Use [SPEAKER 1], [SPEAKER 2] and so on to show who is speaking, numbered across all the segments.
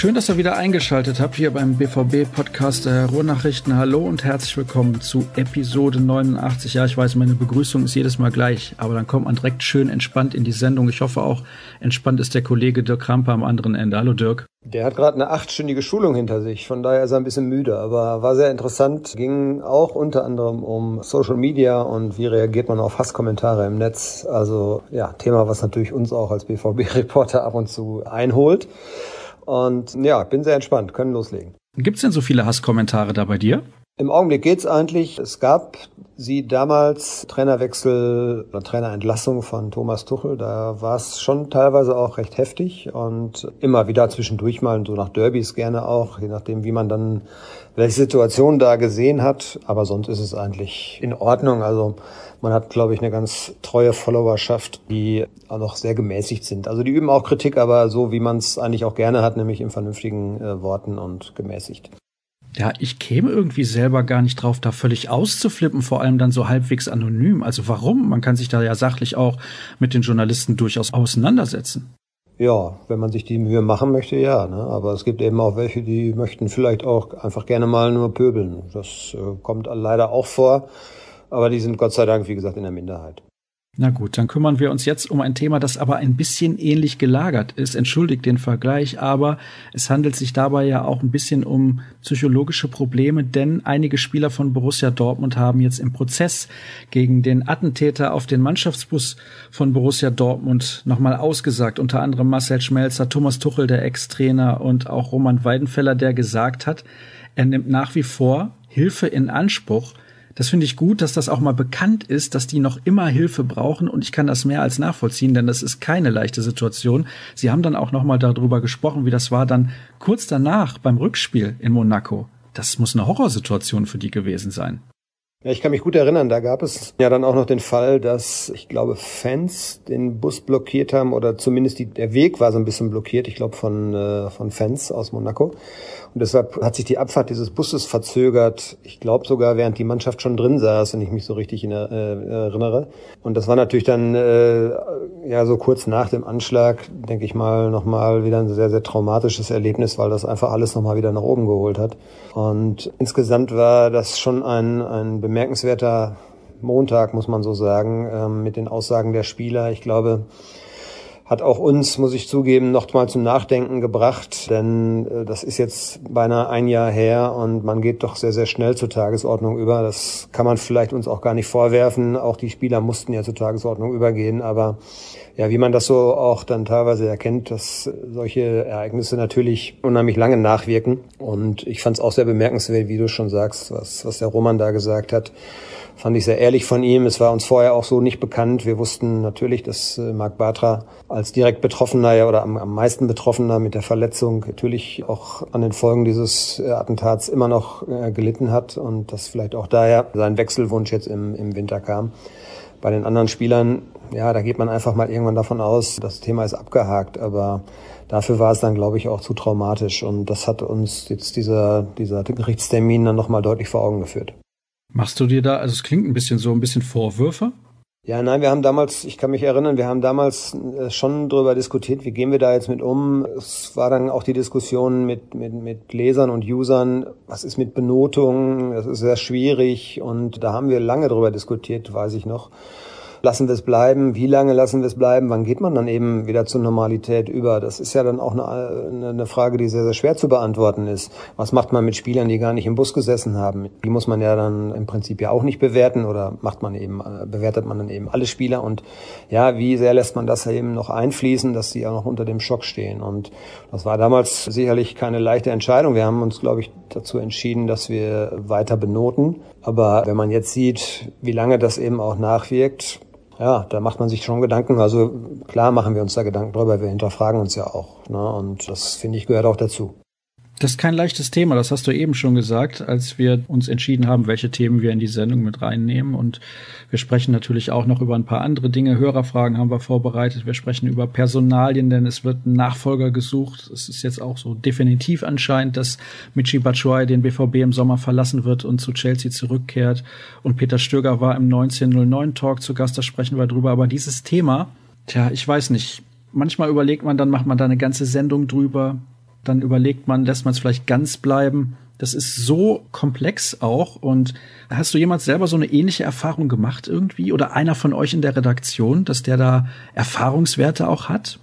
[SPEAKER 1] Schön, dass ihr wieder eingeschaltet habt hier beim BVB-Podcast der Ruhrnachrichten. Hallo und herzlich willkommen zu Episode 89. Ja, ich weiß, meine Begrüßung ist jedes Mal gleich, aber dann kommt man direkt schön entspannt in die Sendung. Ich hoffe auch, entspannt ist der Kollege Dirk Kramper am anderen Ende. Hallo Dirk.
[SPEAKER 2] Der hat gerade eine achtstündige Schulung hinter sich, von daher ist er ein bisschen müde, aber war sehr interessant. Ging auch unter anderem um Social Media und wie reagiert man auf Hasskommentare im Netz. Also ja, Thema, was natürlich uns auch als BVB-Reporter ab und zu einholt. Und ja, bin sehr entspannt, können loslegen.
[SPEAKER 1] Gibt es denn so viele Hasskommentare da bei dir?
[SPEAKER 2] Im Augenblick geht's eigentlich. Es gab sie damals Trainerwechsel oder Trainerentlassung von Thomas Tuchel. Da war es schon teilweise auch recht heftig und immer wieder zwischendurch mal so nach Derbys gerne auch, je nachdem, wie man dann welche Situation da gesehen hat. Aber sonst ist es eigentlich in Ordnung. Also man hat, glaube ich, eine ganz treue Followerschaft, die auch noch sehr gemäßigt sind. Also die üben auch Kritik, aber so, wie man es eigentlich auch gerne hat, nämlich in vernünftigen äh, Worten und gemäßigt.
[SPEAKER 1] Ja, ich käme irgendwie selber gar nicht drauf, da völlig auszuflippen, vor allem dann so halbwegs anonym. Also warum? Man kann sich da ja sachlich auch mit den Journalisten durchaus auseinandersetzen.
[SPEAKER 2] Ja, wenn man sich die Mühe machen möchte, ja. Ne? Aber es gibt eben auch welche, die möchten vielleicht auch einfach gerne mal nur pöbeln. Das äh, kommt leider auch vor. Aber die sind Gott sei Dank, wie gesagt, in der Minderheit.
[SPEAKER 1] Na gut, dann kümmern wir uns jetzt um ein Thema, das aber ein bisschen ähnlich gelagert ist. Entschuldigt den Vergleich, aber es handelt sich dabei ja auch ein bisschen um psychologische Probleme, denn einige Spieler von Borussia Dortmund haben jetzt im Prozess gegen den Attentäter auf den Mannschaftsbus von Borussia Dortmund nochmal ausgesagt. Unter anderem Marcel Schmelzer, Thomas Tuchel, der Ex-Trainer und auch Roman Weidenfeller, der gesagt hat, er nimmt nach wie vor Hilfe in Anspruch, das finde ich gut, dass das auch mal bekannt ist, dass die noch immer Hilfe brauchen und ich kann das mehr als nachvollziehen, denn das ist keine leichte Situation. Sie haben dann auch noch mal darüber gesprochen, wie das war dann kurz danach beim Rückspiel in Monaco. Das muss eine Horrorsituation für die gewesen sein.
[SPEAKER 2] Ja, ich kann mich gut erinnern, da gab es ja dann auch noch den Fall, dass ich glaube Fans den Bus blockiert haben oder zumindest die, der Weg war so ein bisschen blockiert, ich glaube von, äh, von Fans aus Monaco. Und deshalb hat sich die Abfahrt dieses Busses verzögert. Ich glaube sogar, während die Mannschaft schon drin saß, wenn ich mich so richtig in, äh, erinnere. Und das war natürlich dann äh, ja so kurz nach dem Anschlag, denke ich mal, nochmal wieder ein sehr, sehr traumatisches Erlebnis, weil das einfach alles nochmal wieder nach oben geholt hat. Und insgesamt war das schon ein, ein bemerkenswerter Montag, muss man so sagen, ähm, mit den Aussagen der Spieler. Ich glaube, hat auch uns, muss ich zugeben, noch mal zum Nachdenken gebracht, denn äh, das ist jetzt beinahe ein Jahr her und man geht doch sehr, sehr schnell zur Tagesordnung über. Das kann man vielleicht uns auch gar nicht vorwerfen. Auch die Spieler mussten ja zur Tagesordnung übergehen, aber ja, wie man das so auch dann teilweise erkennt, dass solche Ereignisse natürlich unheimlich lange nachwirken. Und ich fand es auch sehr bemerkenswert, wie du schon sagst, was, was der Roman da gesagt hat fand ich sehr ehrlich von ihm. Es war uns vorher auch so nicht bekannt. Wir wussten natürlich, dass äh, Marc Bartra als direkt Betroffener ja, oder am, am meisten Betroffener mit der Verletzung natürlich auch an den Folgen dieses äh, Attentats immer noch äh, gelitten hat und dass vielleicht auch daher sein Wechselwunsch jetzt im, im Winter kam. Bei den anderen Spielern, ja, da geht man einfach mal irgendwann davon aus, das Thema ist abgehakt, aber dafür war es dann, glaube ich, auch zu traumatisch und das hat uns jetzt dieser, dieser Gerichtstermin dann nochmal deutlich vor Augen geführt.
[SPEAKER 1] Machst du dir da, also es klingt ein bisschen so, ein bisschen Vorwürfe?
[SPEAKER 2] Ja, nein, wir haben damals, ich kann mich erinnern, wir haben damals äh, schon darüber diskutiert, wie gehen wir da jetzt mit um. Es war dann auch die Diskussion mit, mit, mit Lesern und Usern, was ist mit Benotung, das ist sehr schwierig und da haben wir lange darüber diskutiert, weiß ich noch. Lassen wir es bleiben? Wie lange lassen wir es bleiben? Wann geht man dann eben wieder zur Normalität über? Das ist ja dann auch eine, eine Frage, die sehr, sehr schwer zu beantworten ist. Was macht man mit Spielern, die gar nicht im Bus gesessen haben? Die muss man ja dann im Prinzip ja auch nicht bewerten oder macht man eben, bewertet man dann eben alle Spieler und ja, wie sehr lässt man das eben noch einfließen, dass sie ja noch unter dem Schock stehen? Und das war damals sicherlich keine leichte Entscheidung. Wir haben uns, glaube ich, dazu entschieden, dass wir weiter benoten. Aber wenn man jetzt sieht, wie lange das eben auch nachwirkt, ja, da macht man sich schon Gedanken. Also klar machen wir uns da Gedanken drüber, wir hinterfragen uns ja auch. Ne? Und das, finde ich, gehört auch dazu.
[SPEAKER 1] Das ist kein leichtes Thema, das hast du eben schon gesagt, als wir uns entschieden haben, welche Themen wir in die Sendung mit reinnehmen. Und wir sprechen natürlich auch noch über ein paar andere Dinge. Hörerfragen haben wir vorbereitet. Wir sprechen über Personalien, denn es wird ein Nachfolger gesucht. Es ist jetzt auch so definitiv anscheinend, dass Michi Batshuayi den BVB im Sommer verlassen wird und zu Chelsea zurückkehrt. Und Peter Stöger war im 1909 Talk zu Gast, da sprechen wir drüber. Aber dieses Thema, tja, ich weiß nicht. Manchmal überlegt man, dann macht man da eine ganze Sendung drüber dann überlegt man, lässt man es vielleicht ganz bleiben. Das ist so komplex auch. Und hast du jemals selber so eine ähnliche Erfahrung gemacht irgendwie? Oder einer von euch in der Redaktion, dass der da Erfahrungswerte auch hat?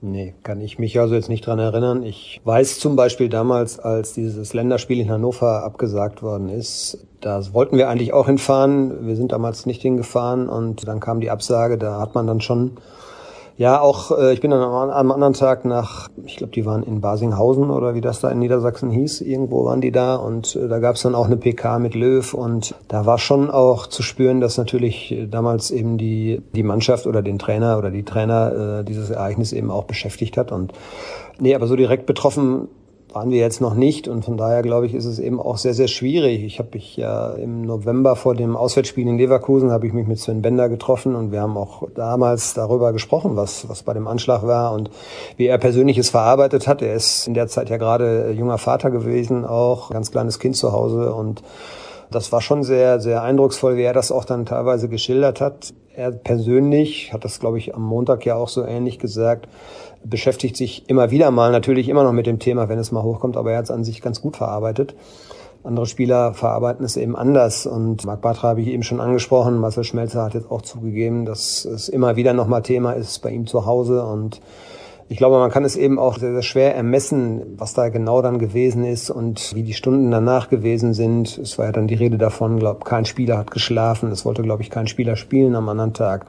[SPEAKER 2] Nee, kann ich mich also jetzt nicht dran erinnern. Ich weiß zum Beispiel damals, als dieses Länderspiel in Hannover abgesagt worden ist, da wollten wir eigentlich auch hinfahren. Wir sind damals nicht hingefahren und dann kam die Absage. Da hat man dann schon ja, auch äh, ich bin dann am, am anderen Tag nach, ich glaube, die waren in Basinghausen oder wie das da in Niedersachsen hieß, irgendwo waren die da und äh, da gab es dann auch eine PK mit Löw und da war schon auch zu spüren, dass natürlich äh, damals eben die, die Mannschaft oder den Trainer oder die Trainer äh, dieses Ereignis eben auch beschäftigt hat und nee, aber so direkt betroffen waren wir jetzt noch nicht und von daher glaube ich, ist es eben auch sehr, sehr schwierig. Ich habe mich ja im November vor dem Auswärtsspiel in Leverkusen habe ich mich mit Sven Bender getroffen und wir haben auch damals darüber gesprochen, was, was bei dem Anschlag war und wie er persönlich es verarbeitet hat. Er ist in der Zeit ja gerade junger Vater gewesen, auch ganz kleines Kind zu Hause und das war schon sehr, sehr eindrucksvoll, wie er das auch dann teilweise geschildert hat. Er persönlich hat das, glaube ich, am Montag ja auch so ähnlich gesagt beschäftigt sich immer wieder mal natürlich immer noch mit dem Thema, wenn es mal hochkommt, aber er hat es an sich ganz gut verarbeitet. Andere Spieler verarbeiten es eben anders und Marc Bartra habe ich eben schon angesprochen. Marcel Schmelzer hat jetzt auch zugegeben, dass es immer wieder nochmal Thema ist bei ihm zu Hause und ich glaube, man kann es eben auch sehr, sehr schwer ermessen, was da genau dann gewesen ist und wie die Stunden danach gewesen sind. Es war ja dann die Rede davon, glaube kein Spieler hat geschlafen. Es wollte, glaube ich, kein Spieler spielen am anderen Tag.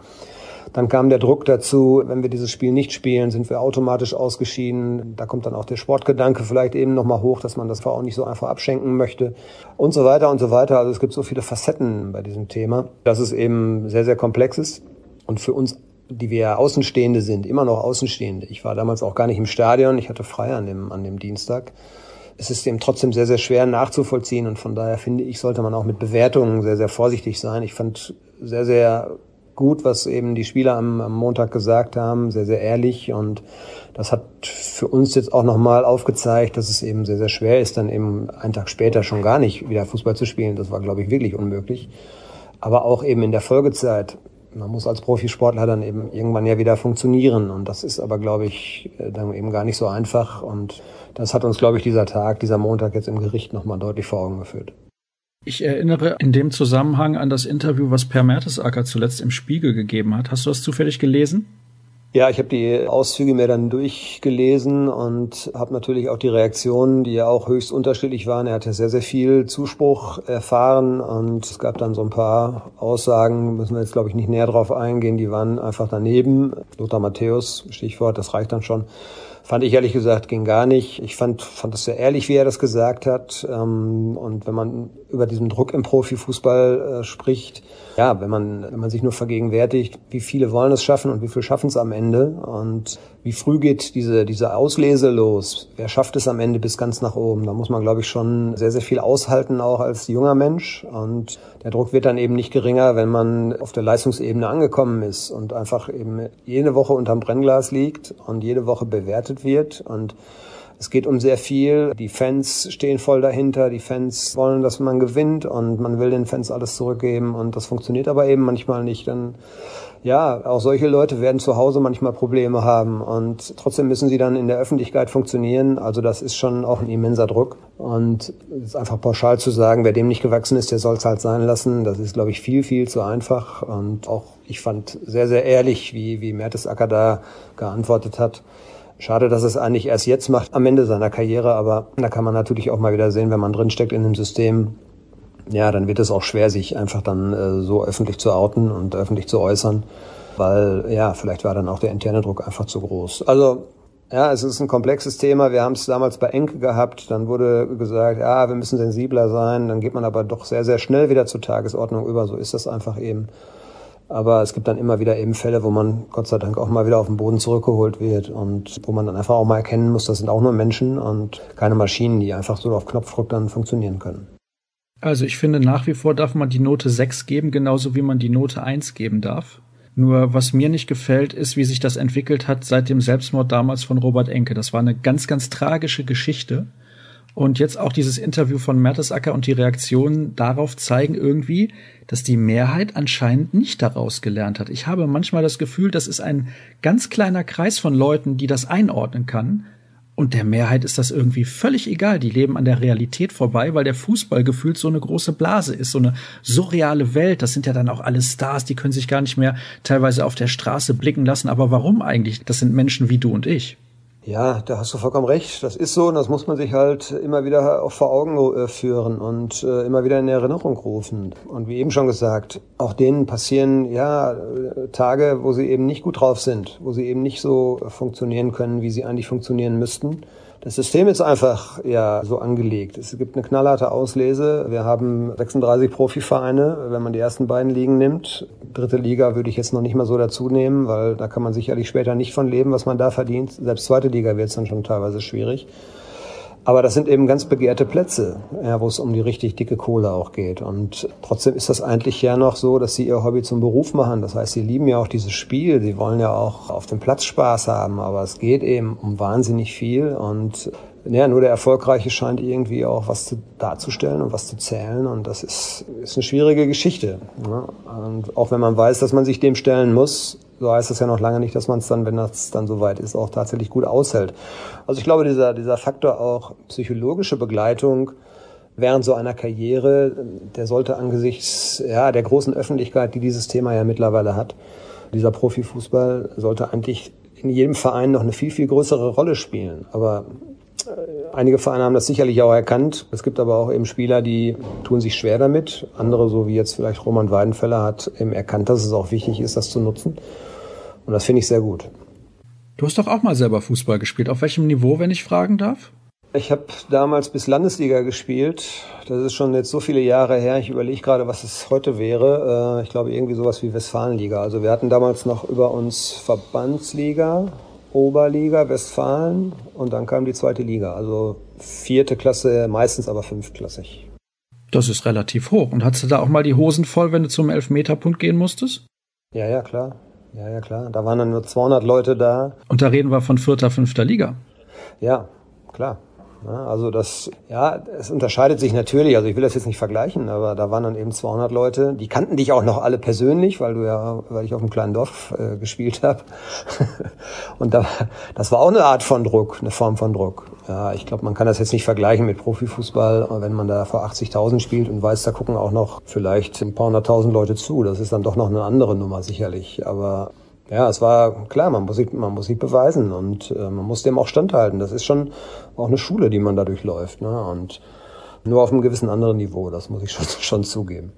[SPEAKER 2] Dann kam der Druck dazu, wenn wir dieses Spiel nicht spielen, sind wir automatisch ausgeschieden. Da kommt dann auch der Sportgedanke vielleicht eben nochmal hoch, dass man das auch nicht so einfach abschenken möchte und so weiter und so weiter. Also es gibt so viele Facetten bei diesem Thema, dass es eben sehr, sehr komplex ist und für uns die wir Außenstehende sind, immer noch Außenstehende. Ich war damals auch gar nicht im Stadion, ich hatte frei an dem, an dem Dienstag. Es ist eben trotzdem sehr, sehr schwer nachzuvollziehen und von daher finde ich, sollte man auch mit Bewertungen sehr, sehr vorsichtig sein. Ich fand sehr, sehr gut, was eben die Spieler am, am Montag gesagt haben, sehr, sehr ehrlich und das hat für uns jetzt auch nochmal aufgezeigt, dass es eben sehr, sehr schwer ist, dann eben einen Tag später schon gar nicht wieder Fußball zu spielen. Das war, glaube ich, wirklich unmöglich. Aber auch eben in der Folgezeit. Man muss als Profisportler dann eben irgendwann ja wieder funktionieren. Und das ist aber, glaube ich, dann eben gar nicht so einfach. Und das hat uns, glaube ich, dieser Tag, dieser Montag jetzt im Gericht nochmal deutlich vor Augen geführt.
[SPEAKER 1] Ich erinnere in dem Zusammenhang an das Interview, was Per Mertesacker zuletzt im Spiegel gegeben hat. Hast du das zufällig gelesen?
[SPEAKER 2] Ja, ich habe die Auszüge mir dann durchgelesen und habe natürlich auch die Reaktionen, die ja auch höchst unterschiedlich waren. Er hatte sehr, sehr viel Zuspruch erfahren und es gab dann so ein paar Aussagen, müssen wir jetzt glaube ich nicht näher drauf eingehen, die waren einfach daneben. Lothar Matthäus, Stichwort, das reicht dann schon. Fand ich ehrlich gesagt, ging gar nicht. Ich fand, fand das sehr ehrlich, wie er das gesagt hat. Ähm, und wenn man über diesen Druck im Profifußball äh, spricht, ja, wenn man, wenn man sich nur vergegenwärtigt, wie viele wollen es schaffen und wie viele schaffen es am Ende und wie früh geht diese, diese Auslese los? Wer schafft es am Ende bis ganz nach oben? Da muss man, glaube ich, schon sehr, sehr viel aushalten, auch als junger Mensch. Und der Druck wird dann eben nicht geringer, wenn man auf der Leistungsebene angekommen ist und einfach eben jede Woche unterm Brennglas liegt und jede Woche bewertet wird und es geht um sehr viel. Die Fans stehen voll dahinter. Die Fans wollen, dass man gewinnt und man will den Fans alles zurückgeben und das funktioniert aber eben manchmal nicht. Dann ja, auch solche Leute werden zu Hause manchmal Probleme haben und trotzdem müssen sie dann in der Öffentlichkeit funktionieren. Also das ist schon auch ein immenser Druck. Und es ist einfach pauschal zu sagen, wer dem nicht gewachsen ist, der soll es halt sein lassen. Das ist, glaube ich, viel, viel zu einfach. Und auch ich fand sehr, sehr ehrlich, wie, wie Mertesacker da geantwortet hat. Schade, dass es eigentlich erst jetzt macht, am Ende seiner Karriere, aber da kann man natürlich auch mal wieder sehen, wenn man drinsteckt in dem System, ja, dann wird es auch schwer, sich einfach dann äh, so öffentlich zu outen und öffentlich zu äußern, weil ja, vielleicht war dann auch der interne Druck einfach zu groß. Also ja, es ist ein komplexes Thema. Wir haben es damals bei Enke gehabt. Dann wurde gesagt, ja, wir müssen sensibler sein. Dann geht man aber doch sehr, sehr schnell wieder zur Tagesordnung über. So ist das einfach eben. Aber es gibt dann immer wieder eben Fälle, wo man Gott sei Dank auch mal wieder auf den Boden zurückgeholt wird und wo man dann einfach auch mal erkennen muss, das sind auch nur Menschen und keine Maschinen, die einfach so auf Knopfdruck dann funktionieren können.
[SPEAKER 1] Also ich finde nach wie vor darf man die Note 6 geben, genauso wie man die Note 1 geben darf. Nur was mir nicht gefällt, ist, wie sich das entwickelt hat seit dem Selbstmord damals von Robert Enke. Das war eine ganz, ganz tragische Geschichte. Und jetzt auch dieses Interview von Mertesacker und die Reaktionen darauf zeigen irgendwie, dass die Mehrheit anscheinend nicht daraus gelernt hat. Ich habe manchmal das Gefühl, das ist ein ganz kleiner Kreis von Leuten, die das einordnen kann. Und der Mehrheit ist das irgendwie völlig egal. Die leben an der Realität vorbei, weil der Fußball gefühlt so eine große Blase ist, so eine surreale Welt. Das sind ja dann auch alle Stars, die können sich gar nicht mehr teilweise auf der Straße blicken lassen. Aber warum eigentlich? Das sind Menschen wie du und ich.
[SPEAKER 2] Ja, da hast du vollkommen recht. Das ist so und das muss man sich halt immer wieder auch vor Augen äh, führen und äh, immer wieder in Erinnerung rufen. Und wie eben schon gesagt, auch denen passieren ja Tage, wo sie eben nicht gut drauf sind, wo sie eben nicht so funktionieren können, wie sie eigentlich funktionieren müssten. Das System ist einfach ja so angelegt. Es gibt eine knallharte Auslese. Wir haben 36 Profivereine, wenn man die ersten beiden Ligen nimmt. Dritte Liga würde ich jetzt noch nicht mal so dazu nehmen, weil da kann man sicherlich später nicht von leben, was man da verdient. Selbst zweite Liga wird es dann schon teilweise schwierig. Aber das sind eben ganz begehrte Plätze, ja, wo es um die richtig dicke Kohle auch geht. Und trotzdem ist das eigentlich ja noch so, dass sie ihr Hobby zum Beruf machen. Das heißt, sie lieben ja auch dieses Spiel. Sie wollen ja auch auf dem Platz Spaß haben. Aber es geht eben um wahnsinnig viel. Und ja, nur der Erfolgreiche scheint irgendwie auch was zu, darzustellen und was zu zählen. Und das ist, ist eine schwierige Geschichte. Ne? Und auch wenn man weiß, dass man sich dem stellen muss, so heißt das ja noch lange nicht, dass man es dann, wenn das dann soweit ist, auch tatsächlich gut aushält. Also ich glaube, dieser, dieser Faktor auch psychologische Begleitung während so einer Karriere, der sollte angesichts ja, der großen Öffentlichkeit, die dieses Thema ja mittlerweile hat, dieser Profifußball sollte eigentlich in jedem Verein noch eine viel, viel größere Rolle spielen. Aber einige Vereine haben das sicherlich auch erkannt. Es gibt aber auch eben Spieler, die tun sich schwer damit. Andere, so wie jetzt vielleicht Roman Weidenfeller, hat eben erkannt, dass es auch wichtig ist, das zu nutzen. Und das finde ich sehr gut.
[SPEAKER 1] Du hast doch auch mal selber Fußball gespielt. Auf welchem Niveau, wenn ich fragen darf?
[SPEAKER 2] Ich habe damals bis Landesliga gespielt. Das ist schon jetzt so viele Jahre her. Ich überlege gerade, was es heute wäre. Äh, ich glaube irgendwie sowas wie Westfalenliga. Also wir hatten damals noch über uns Verbandsliga, Oberliga, Westfalen und dann kam die zweite Liga. Also vierte Klasse, meistens aber fünftklassig.
[SPEAKER 1] Das ist relativ hoch. Und hattest du da auch mal die Hosen voll, wenn du zum Elfmeterpunkt gehen musstest?
[SPEAKER 2] Ja, ja, klar. Ja, ja, klar. Da waren dann nur 200 Leute da.
[SPEAKER 1] Und da reden wir von vierter, fünfter Liga.
[SPEAKER 2] Ja, klar. Ja, also das, ja, es unterscheidet sich natürlich. Also ich will das jetzt nicht vergleichen, aber da waren dann eben 200 Leute. Die kannten dich auch noch alle persönlich, weil du ja, weil ich auf einem kleinen Dorf äh, gespielt habe. und da, das war auch eine Art von Druck, eine Form von Druck. Ja, ich glaube, man kann das jetzt nicht vergleichen mit Profifußball, wenn man da vor 80.000 spielt und weiß, da gucken auch noch vielleicht ein paar hunderttausend Leute zu. Das ist dann doch noch eine andere Nummer sicherlich. Aber ja, es war klar, man muss sich, man muss sich beweisen und äh, man muss dem auch standhalten. Das ist schon auch eine Schule, die man dadurch läuft. Ne? Und nur auf einem gewissen anderen Niveau, das muss ich schon, schon zugeben.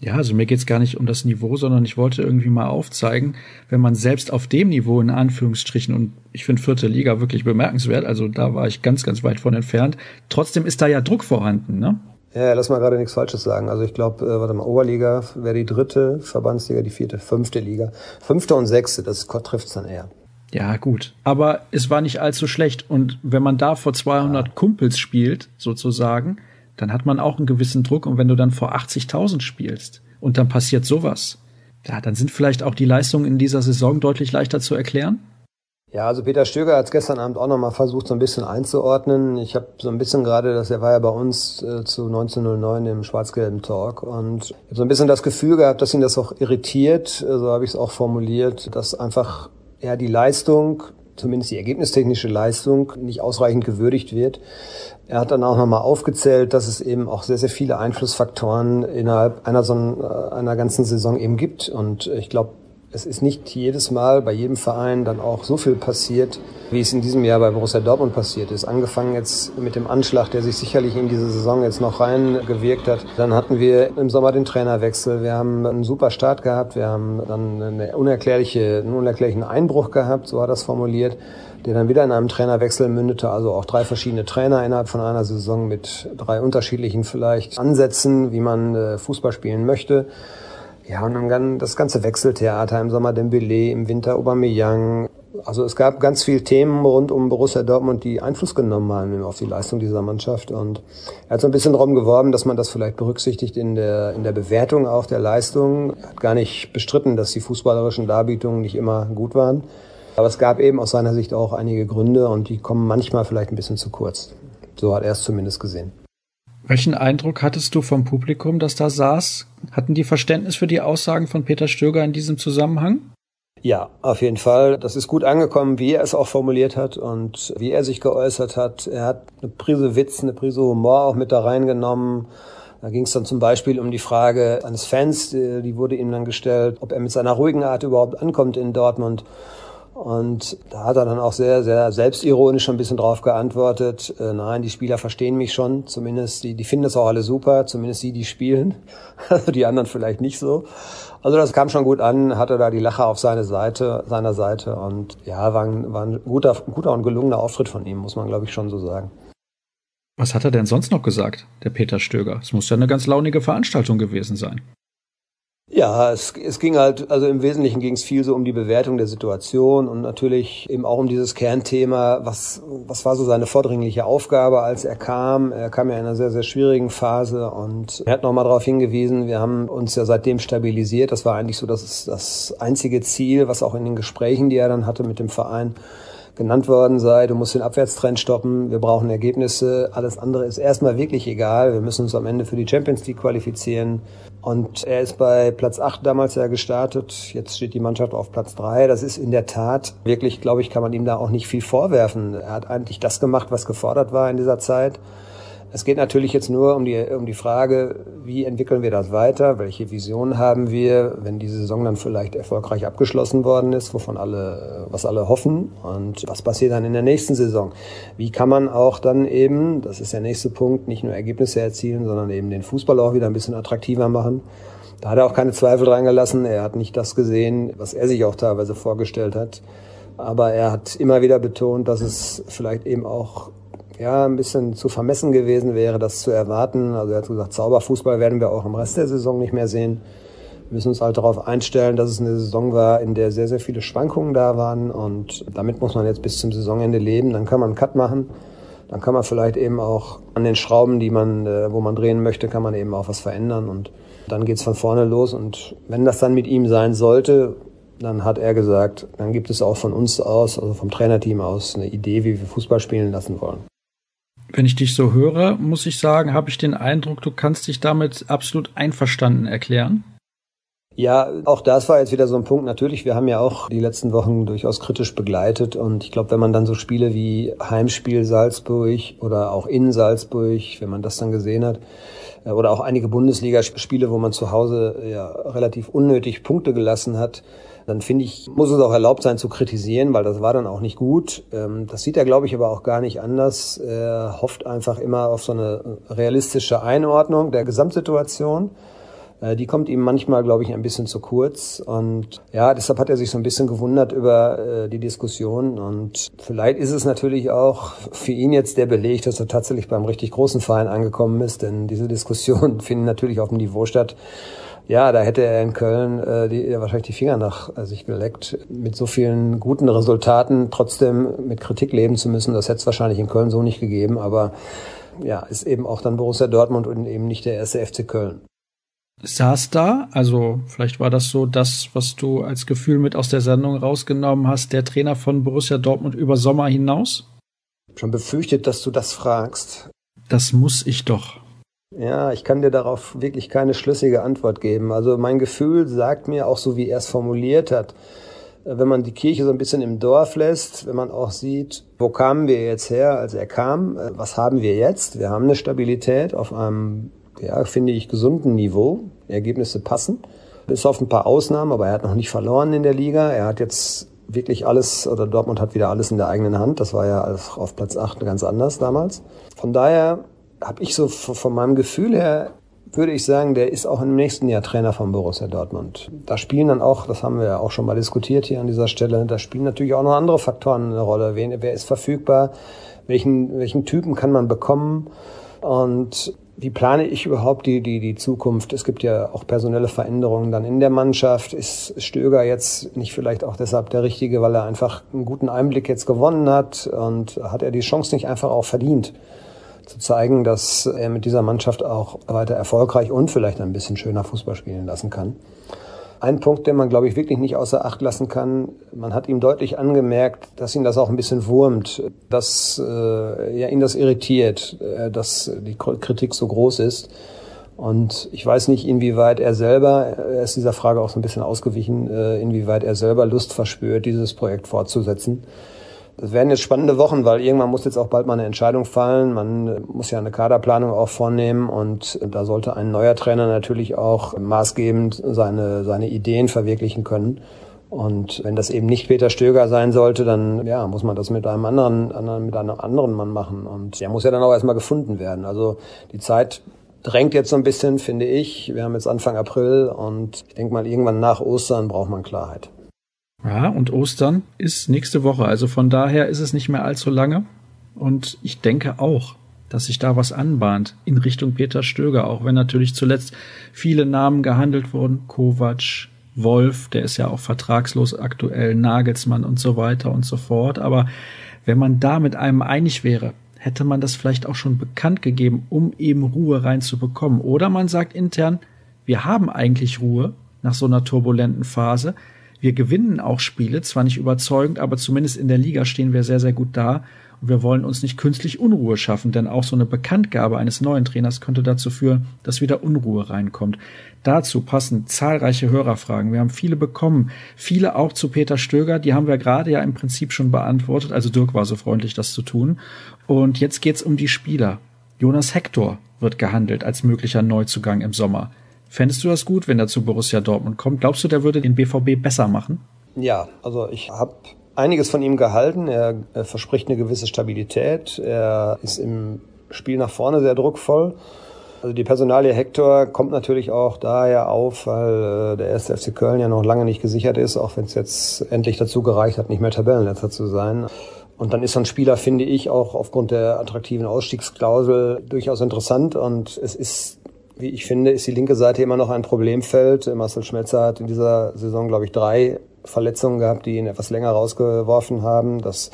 [SPEAKER 1] Ja, also mir geht's gar nicht um das Niveau, sondern ich wollte irgendwie mal aufzeigen, wenn man selbst auf dem Niveau in Anführungsstrichen und ich finde vierte Liga wirklich bemerkenswert, also da war ich ganz, ganz weit von entfernt, trotzdem ist da ja Druck vorhanden, ne?
[SPEAKER 2] Ja, lass mal gerade nichts Falsches sagen. Also ich glaube, äh, warte mal, Oberliga wäre die dritte, Verbandsliga die vierte, fünfte Liga. Fünfte und sechste, das trifft's dann eher.
[SPEAKER 1] Ja, gut. Aber es war nicht allzu schlecht. Und wenn man da vor 200 ja. Kumpels spielt, sozusagen, dann hat man auch einen gewissen Druck. Und wenn du dann vor 80.000 spielst und dann passiert sowas, ja, dann sind vielleicht auch die Leistungen in dieser Saison deutlich leichter zu erklären.
[SPEAKER 2] Ja, also Peter Stöger hat es gestern Abend auch nochmal versucht, so ein bisschen einzuordnen. Ich habe so ein bisschen gerade, dass er war ja bei uns äh, zu 1909 im schwarz-gelben Talk und ich habe so ein bisschen das Gefühl gehabt, dass ihn das auch irritiert, so habe ich es auch formuliert, dass einfach ja die Leistung, zumindest die ergebnistechnische Leistung, nicht ausreichend gewürdigt wird. Er hat dann auch nochmal aufgezählt, dass es eben auch sehr, sehr viele Einflussfaktoren innerhalb einer so äh, einer ganzen Saison eben gibt. Und ich glaube, es ist nicht jedes Mal bei jedem Verein dann auch so viel passiert, wie es in diesem Jahr bei Borussia Dortmund passiert ist. Angefangen jetzt mit dem Anschlag, der sich sicherlich in diese Saison jetzt noch reingewirkt hat. Dann hatten wir im Sommer den Trainerwechsel. Wir haben einen super Start gehabt. Wir haben dann eine unerklärliche, einen unerklärlichen Einbruch gehabt, so hat das formuliert, der dann wieder in einem Trainerwechsel mündete. Also auch drei verschiedene Trainer innerhalb von einer Saison mit drei unterschiedlichen vielleicht Ansätzen, wie man äh, Fußball spielen möchte. Ja, und dann das ganze Wechseltheater im Sommer Dembele, im Winter Aubameyang. Also es gab ganz viele Themen rund um Borussia Dortmund, die Einfluss genommen haben auf die Leistung dieser Mannschaft. Und er hat so ein bisschen darum geworben, dass man das vielleicht berücksichtigt in der, in der Bewertung auch der Leistung. Er hat gar nicht bestritten, dass die fußballerischen Darbietungen nicht immer gut waren. Aber es gab eben aus seiner Sicht auch einige Gründe und die kommen manchmal vielleicht ein bisschen zu kurz. So hat er es zumindest gesehen.
[SPEAKER 1] Welchen Eindruck hattest du vom Publikum, das da saß? Hatten die Verständnis für die Aussagen von Peter Stöger in diesem Zusammenhang?
[SPEAKER 2] Ja, auf jeden Fall. Das ist gut angekommen, wie er es auch formuliert hat und wie er sich geäußert hat. Er hat eine Prise Witz, eine Prise Humor auch mit da reingenommen. Da ging es dann zum Beispiel um die Frage eines Fans, die wurde ihm dann gestellt, ob er mit seiner ruhigen Art überhaupt ankommt in Dortmund. Und da hat er dann auch sehr, sehr selbstironisch ein bisschen drauf geantwortet. Äh, nein, die Spieler verstehen mich schon. Zumindest die, die finden das auch alle super. Zumindest die, die spielen. Also die anderen vielleicht nicht so. Also das kam schon gut an, hatte da die Lache auf seine Seite, seiner Seite. Und ja, war ein, war ein guter, guter und gelungener Auftritt von ihm, muss man glaube ich schon so sagen.
[SPEAKER 1] Was hat er denn sonst noch gesagt, der Peter Stöger? Es muss ja eine ganz launige Veranstaltung gewesen sein.
[SPEAKER 2] Ja, es, es ging halt, also im Wesentlichen ging es viel so um die Bewertung der Situation und natürlich eben auch um dieses Kernthema, was, was war so seine vordringliche Aufgabe, als er kam. Er kam ja in einer sehr, sehr schwierigen Phase und er hat nochmal darauf hingewiesen, wir haben uns ja seitdem stabilisiert. Das war eigentlich so das, das einzige Ziel, was auch in den Gesprächen, die er dann hatte mit dem Verein, genannt worden sei, du musst den Abwärtstrend stoppen, wir brauchen Ergebnisse, alles andere ist erstmal wirklich egal, wir müssen uns am Ende für die Champions League qualifizieren. Und er ist bei Platz 8 damals ja gestartet, jetzt steht die Mannschaft auf Platz 3. Das ist in der Tat wirklich, glaube ich, kann man ihm da auch nicht viel vorwerfen. Er hat eigentlich das gemacht, was gefordert war in dieser Zeit. Es geht natürlich jetzt nur um die, um die Frage, wie entwickeln wir das weiter? Welche Vision haben wir, wenn die Saison dann vielleicht erfolgreich abgeschlossen worden ist, wovon alle, was alle hoffen? Und was passiert dann in der nächsten Saison? Wie kann man auch dann eben, das ist der nächste Punkt, nicht nur Ergebnisse erzielen, sondern eben den Fußball auch wieder ein bisschen attraktiver machen? Da hat er auch keine Zweifel dran gelassen. Er hat nicht das gesehen, was er sich auch teilweise vorgestellt hat. Aber er hat immer wieder betont, dass es vielleicht eben auch ja, ein bisschen zu vermessen gewesen wäre, das zu erwarten. Also er hat gesagt, Zauberfußball werden wir auch im Rest der Saison nicht mehr sehen. Wir müssen uns halt darauf einstellen, dass es eine Saison war, in der sehr, sehr viele Schwankungen da waren. Und damit muss man jetzt bis zum Saisonende leben. Dann kann man einen Cut machen. Dann kann man vielleicht eben auch an den Schrauben, die man, äh, wo man drehen möchte, kann man eben auch was verändern. Und dann geht's von vorne los. Und wenn das dann mit ihm sein sollte, dann hat er gesagt, dann gibt es auch von uns aus, also vom Trainerteam aus, eine Idee, wie wir Fußball spielen lassen wollen.
[SPEAKER 1] Wenn ich dich so höre, muss ich sagen, habe ich den Eindruck, du kannst dich damit absolut einverstanden erklären.
[SPEAKER 2] Ja, auch das war jetzt wieder so ein Punkt. Natürlich, wir haben ja auch die letzten Wochen durchaus kritisch begleitet. Und ich glaube, wenn man dann so Spiele wie Heimspiel Salzburg oder auch in Salzburg, wenn man das dann gesehen hat, äh, oder auch einige Bundesligaspiele, wo man zu Hause ja relativ unnötig Punkte gelassen hat, dann finde ich, muss es auch erlaubt sein zu kritisieren, weil das war dann auch nicht gut. Ähm, das sieht er, glaube ich, aber auch gar nicht anders. Er hofft einfach immer auf so eine realistische Einordnung der Gesamtsituation. Äh, die kommt ihm manchmal, glaube ich, ein bisschen zu kurz. Und ja, deshalb hat er sich so ein bisschen gewundert über äh, die Diskussion. Und vielleicht ist es natürlich auch für ihn jetzt der Beleg, dass er tatsächlich beim richtig großen Verein angekommen ist. Denn diese Diskussionen finden natürlich auf dem Niveau statt, ja, da hätte er in Köln äh, die, ja, wahrscheinlich die Finger nach äh, sich geleckt. Mit so vielen guten Resultaten trotzdem mit Kritik leben zu müssen, das hätte es wahrscheinlich in Köln so nicht gegeben. Aber ja, ist eben auch dann Borussia Dortmund und eben nicht der erste FC Köln.
[SPEAKER 1] Saß da, also vielleicht war das so das, was du als Gefühl mit aus der Sendung rausgenommen hast, der Trainer von Borussia Dortmund über Sommer hinaus?
[SPEAKER 2] Schon befürchtet, dass du das fragst.
[SPEAKER 1] Das muss ich doch.
[SPEAKER 2] Ja, ich kann dir darauf wirklich keine schlüssige Antwort geben. Also mein Gefühl sagt mir auch so, wie er es formuliert hat, äh, wenn man die Kirche so ein bisschen im Dorf lässt, wenn man auch sieht, wo kamen wir jetzt her, als er kam, äh, was haben wir jetzt? Wir haben eine Stabilität auf einem, ja, finde ich, gesunden Niveau. Ergebnisse passen. Bis auf ein paar Ausnahmen, aber er hat noch nicht verloren in der Liga. Er hat jetzt wirklich alles, oder Dortmund hat wieder alles in der eigenen Hand. Das war ja auf Platz 8 ganz anders damals. Von daher habe ich so von meinem Gefühl her, würde ich sagen, der ist auch im nächsten Jahr Trainer von Borussia Dortmund. Da spielen dann auch, das haben wir ja auch schon mal diskutiert hier an dieser Stelle, da spielen natürlich auch noch andere Faktoren eine Rolle. Wer, wer ist verfügbar? Welchen, welchen Typen kann man bekommen? Und wie plane ich überhaupt die, die, die Zukunft? Es gibt ja auch personelle Veränderungen dann in der Mannschaft. Ist Stöger jetzt nicht vielleicht auch deshalb der Richtige, weil er einfach einen guten Einblick jetzt gewonnen hat und hat er die Chance nicht einfach auch verdient? zu zeigen, dass er mit dieser Mannschaft auch weiter erfolgreich und vielleicht ein bisschen schöner Fußball spielen lassen kann. Ein Punkt, den man, glaube ich, wirklich nicht außer Acht lassen kann, man hat ihm deutlich angemerkt, dass ihn das auch ein bisschen wurmt, dass äh, ja, ihn das irritiert, äh, dass die Kritik so groß ist. Und ich weiß nicht, inwieweit er selber, er ist dieser Frage auch so ein bisschen ausgewichen, äh, inwieweit er selber Lust verspürt, dieses Projekt fortzusetzen. Das werden jetzt spannende Wochen, weil irgendwann muss jetzt auch bald mal eine Entscheidung fallen. Man muss ja eine Kaderplanung auch vornehmen und da sollte ein neuer Trainer natürlich auch maßgebend seine, seine Ideen verwirklichen können. Und wenn das eben nicht Peter Stöger sein sollte, dann ja, muss man das mit einem anderen, anderen, mit einem anderen Mann machen. Und der muss ja dann auch erstmal gefunden werden. Also die Zeit drängt jetzt so ein bisschen, finde ich. Wir haben jetzt Anfang April und ich denke mal, irgendwann nach Ostern braucht man Klarheit.
[SPEAKER 1] Ja, und Ostern ist nächste Woche. Also von daher ist es nicht mehr allzu lange. Und ich denke auch, dass sich da was anbahnt in Richtung Peter Stöger, auch wenn natürlich zuletzt viele Namen gehandelt wurden. Kovac, Wolf, der ist ja auch vertragslos aktuell, Nagelsmann und so weiter und so fort. Aber wenn man da mit einem einig wäre, hätte man das vielleicht auch schon bekannt gegeben, um eben Ruhe reinzubekommen. Oder man sagt intern, wir haben eigentlich Ruhe nach so einer turbulenten Phase. Wir gewinnen auch Spiele, zwar nicht überzeugend, aber zumindest in der Liga stehen wir sehr, sehr gut da. Und wir wollen uns nicht künstlich Unruhe schaffen, denn auch so eine Bekanntgabe eines neuen Trainers könnte dazu führen, dass wieder Unruhe reinkommt. Dazu passen zahlreiche Hörerfragen. Wir haben viele bekommen, viele auch zu Peter Stöger, die haben wir gerade ja im Prinzip schon beantwortet. Also Dirk war so freundlich, das zu tun. Und jetzt geht's um die Spieler. Jonas Hector wird gehandelt als möglicher Neuzugang im Sommer. Fändest du das gut, wenn er zu Borussia Dortmund kommt? Glaubst du, der würde den BVB besser machen?
[SPEAKER 2] Ja, also ich habe einiges von ihm gehalten. Er, er, verspricht eine gewisse Stabilität. Er ist im Spiel nach vorne sehr druckvoll. Also die Personalie Hector kommt natürlich auch daher auf, weil äh, der erste FC Köln ja noch lange nicht gesichert ist, auch wenn es jetzt endlich dazu gereicht hat, nicht mehr Tabellenletzter zu sein. Und dann ist so ein Spieler, finde ich, auch aufgrund der attraktiven Ausstiegsklausel durchaus interessant. Und es ist wie ich finde, ist die linke Seite immer noch ein Problemfeld. Marcel Schmelzer hat in dieser Saison, glaube ich, drei Verletzungen gehabt, die ihn etwas länger rausgeworfen haben. Das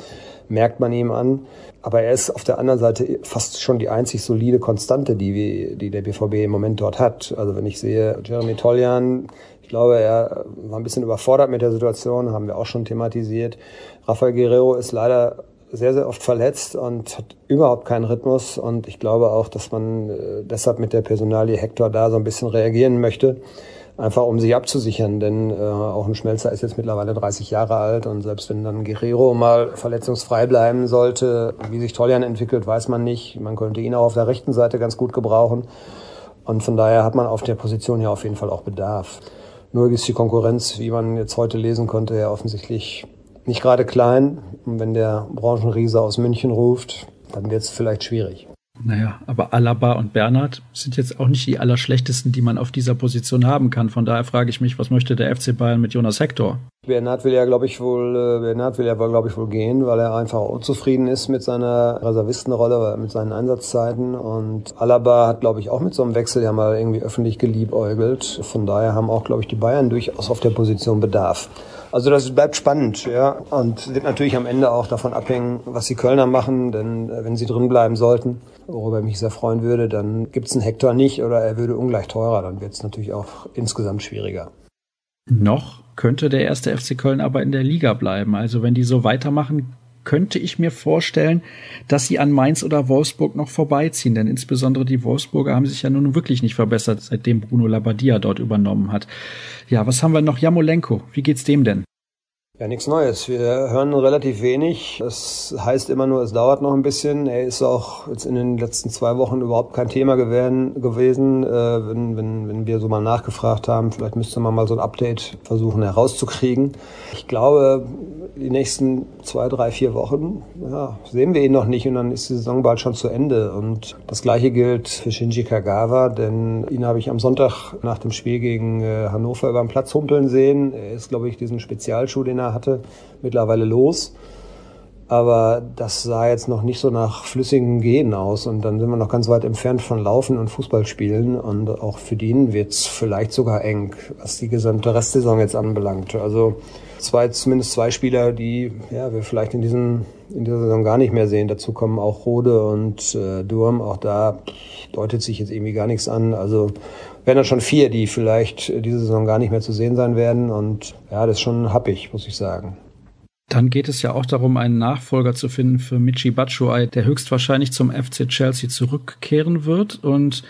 [SPEAKER 2] merkt man ihm an. Aber er ist auf der anderen Seite fast schon die einzig solide Konstante, die, die der BVB im Moment dort hat. Also wenn ich sehe, Jeremy Toljan, ich glaube, er war ein bisschen überfordert mit der Situation, haben wir auch schon thematisiert. Rafael Guerrero ist leider sehr, sehr oft verletzt und hat überhaupt keinen Rhythmus. Und ich glaube auch, dass man äh, deshalb mit der Personalie Hector da so ein bisschen reagieren möchte, einfach um sich abzusichern. Denn äh, auch ein Schmelzer ist jetzt mittlerweile 30 Jahre alt und selbst wenn dann Guerrero mal verletzungsfrei bleiben sollte, wie sich Toljan entwickelt, weiß man nicht. Man könnte ihn auch auf der rechten Seite ganz gut gebrauchen. Und von daher hat man auf der Position ja auf jeden Fall auch Bedarf. Nur ist die Konkurrenz, wie man jetzt heute lesen konnte, ja offensichtlich nicht gerade klein. Und wenn der Branchenriese aus München ruft, dann wird es vielleicht schwierig.
[SPEAKER 1] Naja, aber Alaba und Bernhard sind jetzt auch nicht die allerschlechtesten, die man auf dieser Position haben kann. Von daher frage ich mich, was möchte der FC Bayern mit Jonas Hector?
[SPEAKER 2] Bernhard will ja, glaube ich, wohl, äh, Bernhard will ja, glaube ich, wohl gehen, weil er einfach unzufrieden ist mit seiner Reservistenrolle, mit seinen Einsatzzeiten. Und Alaba hat, glaube ich, auch mit so einem Wechsel ja mal irgendwie öffentlich geliebäugelt. Von daher haben auch, glaube ich, die Bayern durchaus auf der Position Bedarf. Also das bleibt spannend, ja. Und wird natürlich am Ende auch davon abhängen, was die Kölner machen, denn äh, wenn sie drin bleiben sollten, worüber ich mich sehr freuen würde, dann gibt es einen Hektar nicht oder er würde ungleich teurer, dann wird es natürlich auch insgesamt schwieriger.
[SPEAKER 1] Noch könnte der erste FC Köln aber in der Liga bleiben. Also wenn die so weitermachen, könnte ich mir vorstellen, dass sie an Mainz oder Wolfsburg noch vorbeiziehen, denn insbesondere die Wolfsburger haben sich ja nun wirklich nicht verbessert, seitdem Bruno Labbadia dort übernommen hat. Ja, was haben wir noch? Jamolenko, wie geht's dem denn?
[SPEAKER 2] Ja, nichts Neues. Wir hören relativ wenig. Das heißt immer nur, es dauert noch ein bisschen. Er ist auch jetzt in den letzten zwei Wochen überhaupt kein Thema gewesen, äh, wenn, wenn, wenn wir so mal nachgefragt haben. Vielleicht müsste man mal so ein Update versuchen herauszukriegen. Ich glaube, die nächsten zwei, drei, vier Wochen ja, sehen wir ihn noch nicht und dann ist die Saison bald schon zu Ende. Und das gleiche gilt für Shinji Kagawa, denn ihn habe ich am Sonntag nach dem Spiel gegen äh, Hannover über den Platz humpeln sehen. Er ist, glaube ich, diesen Spezialschuh, den er hatte, mittlerweile los. Aber das sah jetzt noch nicht so nach flüssigem Gehen aus. Und dann sind wir noch ganz weit entfernt von Laufen und Fußballspielen. Und auch für den wird's vielleicht sogar eng, was die gesamte Restsaison jetzt anbelangt. Also zwei, zumindest zwei Spieler, die ja, wir vielleicht in, diesen, in dieser Saison gar nicht mehr sehen. Dazu kommen auch Rode und äh, Durm. Auch da deutet sich jetzt irgendwie gar nichts an. Also werden dann schon vier, die vielleicht diese Saison gar nicht mehr zu sehen sein werden. Und ja, das ist schon happig, muss ich sagen.
[SPEAKER 1] Dann geht es ja auch darum, einen Nachfolger zu finden für Michi Batshuayi, der höchstwahrscheinlich zum FC Chelsea zurückkehren wird. Und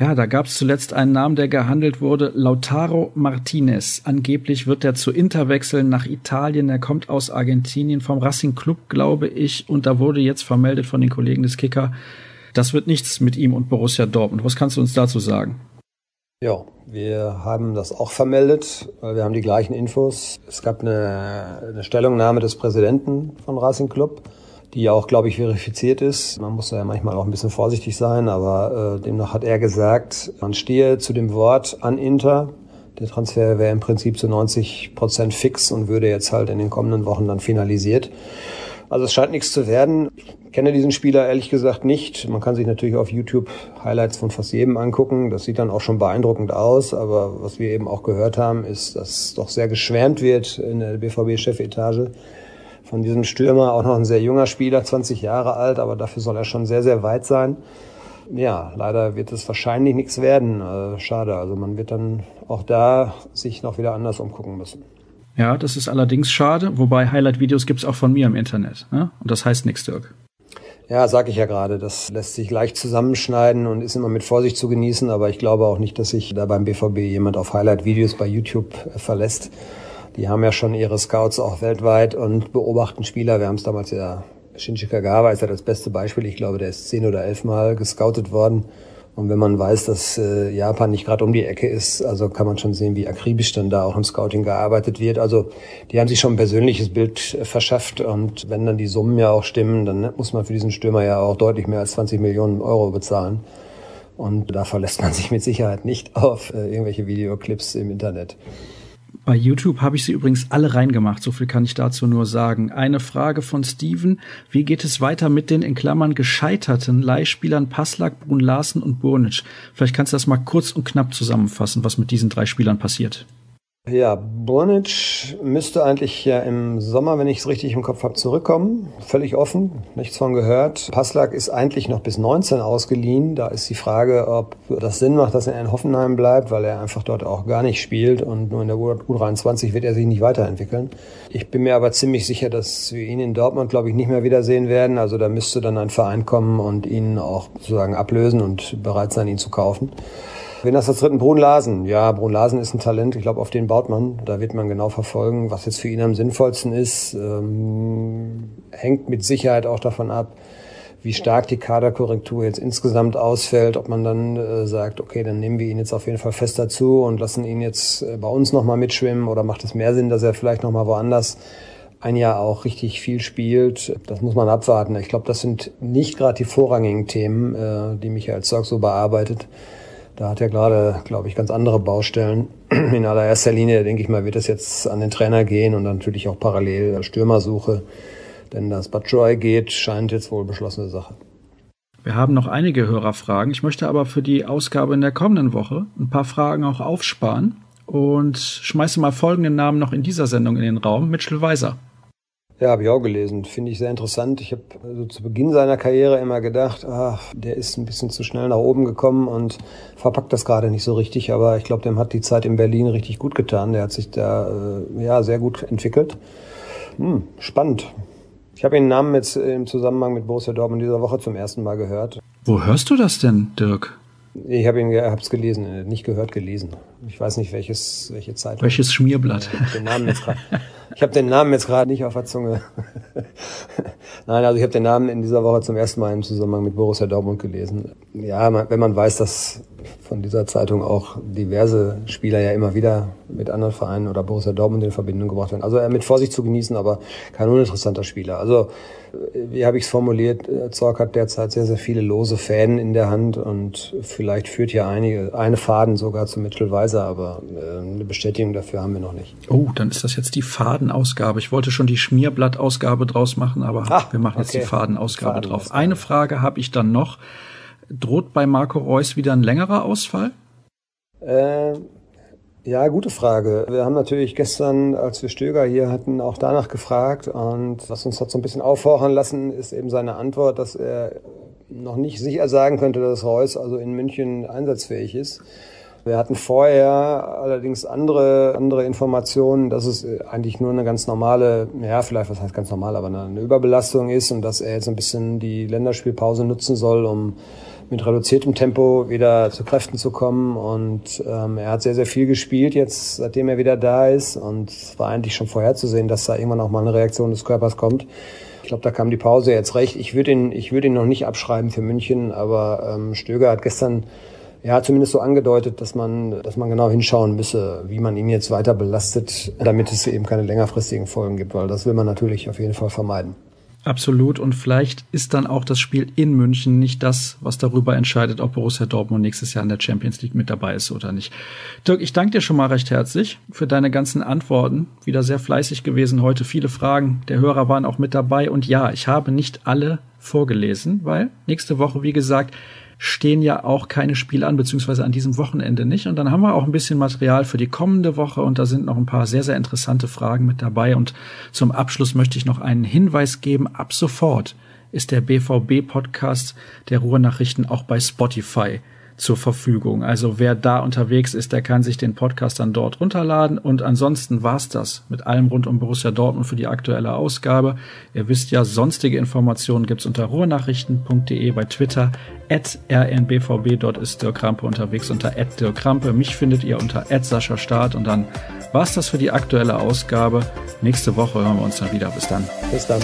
[SPEAKER 1] ja, da gab es zuletzt einen Namen, der gehandelt wurde, Lautaro Martinez. Angeblich wird er zu Inter wechseln nach Italien. Er kommt aus Argentinien vom Racing Club, glaube ich. Und da wurde jetzt vermeldet von den Kollegen des Kicker, das wird nichts mit ihm und Borussia Dortmund. Was kannst du uns dazu sagen?
[SPEAKER 2] Ja, wir haben das auch vermeldet. Wir haben die gleichen Infos. Es gab eine, eine Stellungnahme des Präsidenten von Racing Club, die ja auch, glaube ich, verifiziert ist. Man muss ja manchmal auch ein bisschen vorsichtig sein, aber äh, demnach hat er gesagt, man stehe zu dem Wort an Inter. Der Transfer wäre im Prinzip zu 90 Prozent fix und würde jetzt halt in den kommenden Wochen dann finalisiert. Also es scheint nichts zu werden. Ich kenne diesen Spieler ehrlich gesagt nicht. Man kann sich natürlich auf YouTube Highlights von fast jedem angucken. Das sieht dann auch schon beeindruckend aus. Aber was wir eben auch gehört haben, ist, dass doch sehr geschwärmt wird in der BVB-Chefetage von diesem Stürmer. Auch noch ein sehr junger Spieler, 20 Jahre alt, aber dafür soll er schon sehr, sehr weit sein. Ja, leider wird es wahrscheinlich nichts werden. Äh, schade. Also man wird dann auch da sich noch wieder anders umgucken müssen.
[SPEAKER 1] Ja, das ist allerdings schade, wobei Highlight-Videos gibt's auch von mir im Internet. Ne? Und das heißt nichts, Dirk.
[SPEAKER 2] Ja, sag ich ja gerade, das lässt sich leicht zusammenschneiden und ist immer mit Vorsicht zu genießen, aber ich glaube auch nicht, dass sich da beim BVB jemand auf Highlight-Videos bei YouTube äh, verlässt. Die haben ja schon ihre Scouts auch weltweit und beobachten Spieler. Wir haben es damals ja, Shinji Kagawa ist ja das beste Beispiel. Ich glaube, der ist zehn oder elf Mal gescoutet worden und wenn man weiß, dass äh, Japan nicht gerade um die Ecke ist, also kann man schon sehen, wie akribisch dann da auch im Scouting gearbeitet wird. Also die haben sich schon ein persönliches Bild äh, verschafft und wenn dann die Summen ja auch stimmen, dann muss man für diesen Stürmer ja auch deutlich mehr als 20 Millionen Euro bezahlen. Und da verlässt man sich mit Sicherheit nicht auf äh, irgendwelche Videoclips im Internet.
[SPEAKER 1] Bei YouTube habe ich sie übrigens alle reingemacht, so viel kann ich dazu nur sagen. Eine Frage von Steven, wie geht es weiter mit den in Klammern gescheiterten Leihspielern Passlack, Brun Larsen und Burnic? Vielleicht kannst du das mal kurz und knapp zusammenfassen, was mit diesen drei Spielern passiert.
[SPEAKER 2] Ja, Burnic müsste eigentlich ja im Sommer, wenn ich es richtig im Kopf habe, zurückkommen. Völlig offen, nichts von gehört. Passlack ist eigentlich noch bis 19 ausgeliehen. Da ist die Frage, ob das Sinn macht, dass er in Hoffenheim bleibt, weil er einfach dort auch gar nicht spielt und nur in der U23 wird er sich nicht weiterentwickeln. Ich bin mir aber ziemlich sicher, dass wir ihn in Dortmund, glaube ich, nicht mehr wiedersehen werden. Also da müsste dann ein Verein kommen und ihn auch sozusagen ablösen und bereit sein, ihn zu kaufen. Wen hast du als dritten? Brun Larsen. Ja, Brun Larsen ist ein Talent. Ich glaube, auf den baut man. Da wird man genau verfolgen, was jetzt für ihn am sinnvollsten ist. Ähm, hängt mit Sicherheit auch davon ab, wie stark die Kaderkorrektur jetzt insgesamt ausfällt, ob man dann äh, sagt, okay, dann nehmen wir ihn jetzt auf jeden Fall fest dazu und lassen ihn jetzt äh, bei uns nochmal mitschwimmen oder macht es mehr Sinn, dass er vielleicht nochmal woanders ein Jahr auch richtig viel spielt. Das muss man abwarten. Ich glaube, das sind nicht gerade die vorrangigen Themen, äh, die Michael Zorg so bearbeitet. Da hat er gerade, glaube ich, ganz andere Baustellen. In allererster Linie, denke ich mal, wird es jetzt an den Trainer gehen und natürlich auch parallel Stürmersuche. Denn dass Batshuayi geht, scheint jetzt wohl beschlossene Sache.
[SPEAKER 1] Wir haben noch einige Hörerfragen. Ich möchte aber für die Ausgabe in der kommenden Woche ein paar Fragen auch aufsparen und schmeiße mal folgenden Namen noch in dieser Sendung in den Raum. Mitchell Weiser.
[SPEAKER 2] Ja, habe ich auch gelesen. Finde ich sehr interessant. Ich habe also zu Beginn seiner Karriere immer gedacht, ach, der ist ein bisschen zu schnell nach oben gekommen und verpackt das gerade nicht so richtig. Aber ich glaube, dem hat die Zeit in Berlin richtig gut getan. Der hat sich da äh, ja sehr gut entwickelt. Hm, spannend. Ich habe den Namen jetzt im Zusammenhang mit Borussia Dortmund dieser Woche zum ersten Mal gehört.
[SPEAKER 1] Wo hörst du das denn, Dirk?
[SPEAKER 2] Ich habe ihn, hab's gelesen, äh, nicht gehört, gelesen. Ich weiß nicht welches, welche Zeitung.
[SPEAKER 1] Welches Schmierblatt?
[SPEAKER 2] Jetzt ich habe den Namen jetzt gerade nicht auf der Zunge. Nein, also ich habe den Namen in dieser Woche zum ersten Mal im Zusammenhang mit Borussia Dortmund gelesen. Ja, wenn man weiß, dass von dieser Zeitung auch diverse Spieler ja immer wieder mit anderen Vereinen oder Borussia Dortmund in Verbindung gebracht werden. Also er mit Vorsicht zu genießen, aber kein uninteressanter Spieler. Also wie habe ich es formuliert, Zorg hat derzeit sehr, sehr viele lose Fäden in der Hand und vielleicht führt ja einige, eine Faden sogar zu Mitchell Weiser, aber äh, eine Bestätigung dafür haben wir noch nicht.
[SPEAKER 1] Oh, dann ist das jetzt die Fadenausgabe. Ich wollte schon die Schmierblattausgabe draus machen, aber Ach, wir machen jetzt okay. die Fadenausgabe Faden drauf. Eine Frage habe ich dann noch. Droht bei Marco Reus wieder ein längerer Ausfall?
[SPEAKER 2] Äh, ja, gute Frage. Wir haben natürlich gestern, als wir Stöger hier hatten, auch danach gefragt. Und was uns hat so ein bisschen aufhorchen lassen, ist eben seine Antwort, dass er noch nicht sicher sagen könnte, dass Reus also in München einsatzfähig ist. Wir hatten vorher allerdings andere, andere Informationen, dass es eigentlich nur eine ganz normale, ja, vielleicht, was heißt ganz normal, aber eine Überbelastung ist und dass er jetzt ein bisschen die Länderspielpause nutzen soll, um mit reduziertem Tempo wieder zu Kräften zu kommen. Und ähm, er hat sehr, sehr viel gespielt jetzt, seitdem er wieder da ist. Und es war eigentlich schon vorherzusehen, dass da irgendwann auch mal eine Reaktion des Körpers kommt. Ich glaube, da kam die Pause jetzt recht. Ich würde ihn, ich würde ihn noch nicht abschreiben für München, aber ähm, Stöger hat gestern ja zumindest so angedeutet, dass man, dass man genau hinschauen müsse, wie man ihn jetzt weiter belastet, damit es eben keine längerfristigen Folgen gibt, weil das will man natürlich auf jeden Fall vermeiden.
[SPEAKER 1] Absolut. Und vielleicht ist dann auch das Spiel in München nicht das, was darüber entscheidet, ob Borussia Dortmund nächstes Jahr in der Champions League mit dabei ist oder nicht. Dirk, ich danke dir schon mal recht herzlich für deine ganzen Antworten. Wieder sehr fleißig gewesen heute. Viele Fragen der Hörer waren auch mit dabei. Und ja, ich habe nicht alle vorgelesen, weil nächste Woche, wie gesagt, stehen ja auch keine Spiele an, beziehungsweise an diesem Wochenende nicht. Und dann haben wir auch ein bisschen Material für die kommende Woche und da sind noch ein paar sehr, sehr interessante Fragen mit dabei. Und zum Abschluss möchte ich noch einen Hinweis geben. Ab sofort ist der BVB-Podcast der Ruhrnachrichten auch bei Spotify zur Verfügung. Also wer da unterwegs ist, der kann sich den Podcast dann dort runterladen. Und ansonsten war's das mit allem rund um Borussia Dortmund für die aktuelle Ausgabe. Ihr wisst ja, sonstige Informationen gibt's unter ruhrnachrichten.de bei Twitter. At rnbvb, dort ist Dirk Rampe unterwegs unter at Dirk Rampe. Mich findet ihr unter at Sascha Start. Und dann war's das für die aktuelle Ausgabe. Nächste Woche hören wir uns dann wieder. Bis dann.
[SPEAKER 2] Bis dann.